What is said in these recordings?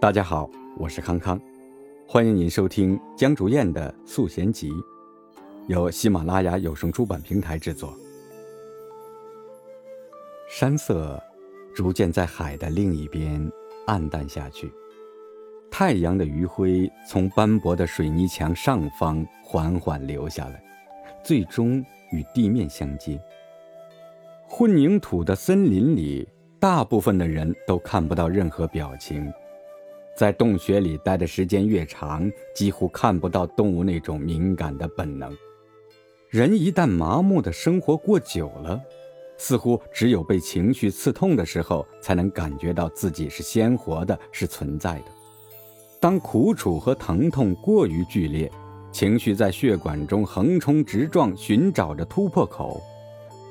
大家好，我是康康，欢迎您收听江竹燕的《素贤集》，由喜马拉雅有声出版平台制作。山色逐渐在海的另一边暗淡下去，太阳的余晖从斑驳的水泥墙上方缓缓流下来，最终与地面相接。混凝土的森林里，大部分的人都看不到任何表情。在洞穴里待的时间越长，几乎看不到动物那种敏感的本能。人一旦麻木的生活过久了，似乎只有被情绪刺痛的时候，才能感觉到自己是鲜活的，是存在的。当苦楚和疼痛过于剧烈，情绪在血管中横冲直撞，寻找着突破口。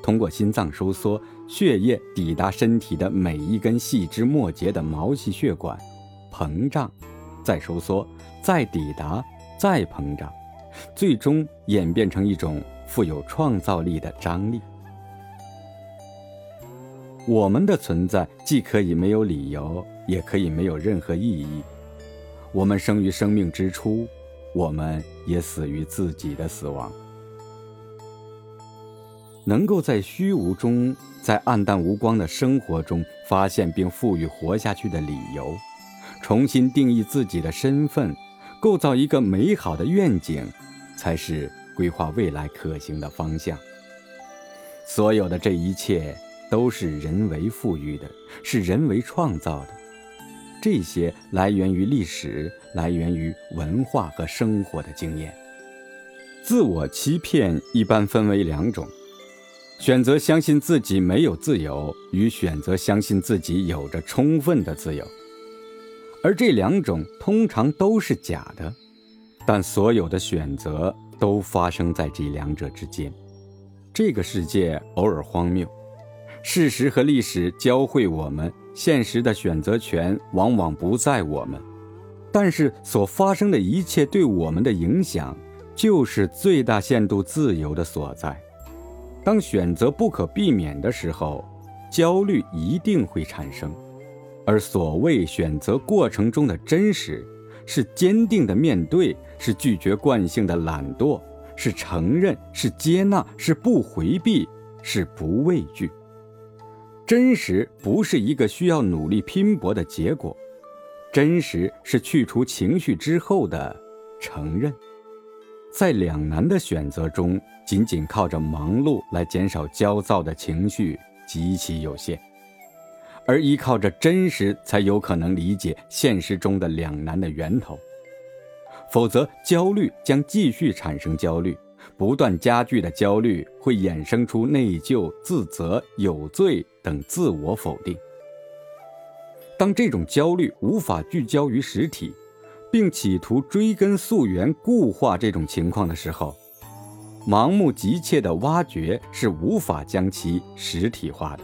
通过心脏收缩，血液抵达身体的每一根细枝末节的毛细血管。膨胀，再收缩，再抵达，再膨胀，最终演变成一种富有创造力的张力。我们的存在既可以没有理由，也可以没有任何意义。我们生于生命之初，我们也死于自己的死亡。能够在虚无中，在暗淡无光的生活中，发现并赋予活下去的理由。重新定义自己的身份，构造一个美好的愿景，才是规划未来可行的方向。所有的这一切都是人为赋予的，是人为创造的。这些来源于历史，来源于文化和生活的经验。自我欺骗一般分为两种：选择相信自己没有自由，与选择相信自己有着充分的自由。而这两种通常都是假的，但所有的选择都发生在这两者之间。这个世界偶尔荒谬，事实和历史教会我们，现实的选择权往往不在我们，但是所发生的一切对我们的影响，就是最大限度自由的所在。当选择不可避免的时候，焦虑一定会产生。而所谓选择过程中的真实，是坚定的面对，是拒绝惯性的懒惰，是承认，是接纳，是不回避，是不畏惧。真实不是一个需要努力拼搏的结果，真实是去除情绪之后的承认。在两难的选择中，仅仅靠着忙碌来减少焦躁的情绪极其有限。而依靠着真实，才有可能理解现实中的两难的源头，否则焦虑将继续产生焦虑，不断加剧的焦虑会衍生出内疚、自责、有罪等自我否定。当这种焦虑无法聚焦于实体，并企图追根溯源固化这种情况的时候，盲目急切的挖掘是无法将其实体化的。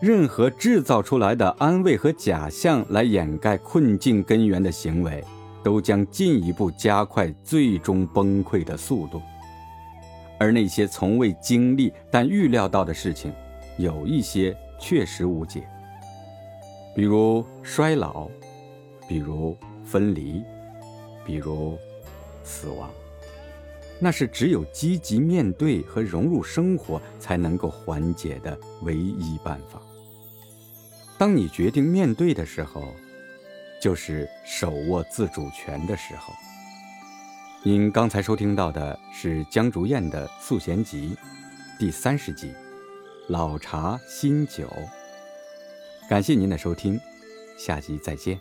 任何制造出来的安慰和假象来掩盖困境根源的行为，都将进一步加快最终崩溃的速度。而那些从未经历但预料到的事情，有一些确实无解，比如衰老，比如分离，比如死亡。那是只有积极面对和融入生活才能够缓解的唯一办法。当你决定面对的时候，就是手握自主权的时候。您刚才收听到的是江竹燕的《素弦集》第三十集《老茶新酒》。感谢您的收听，下集再见。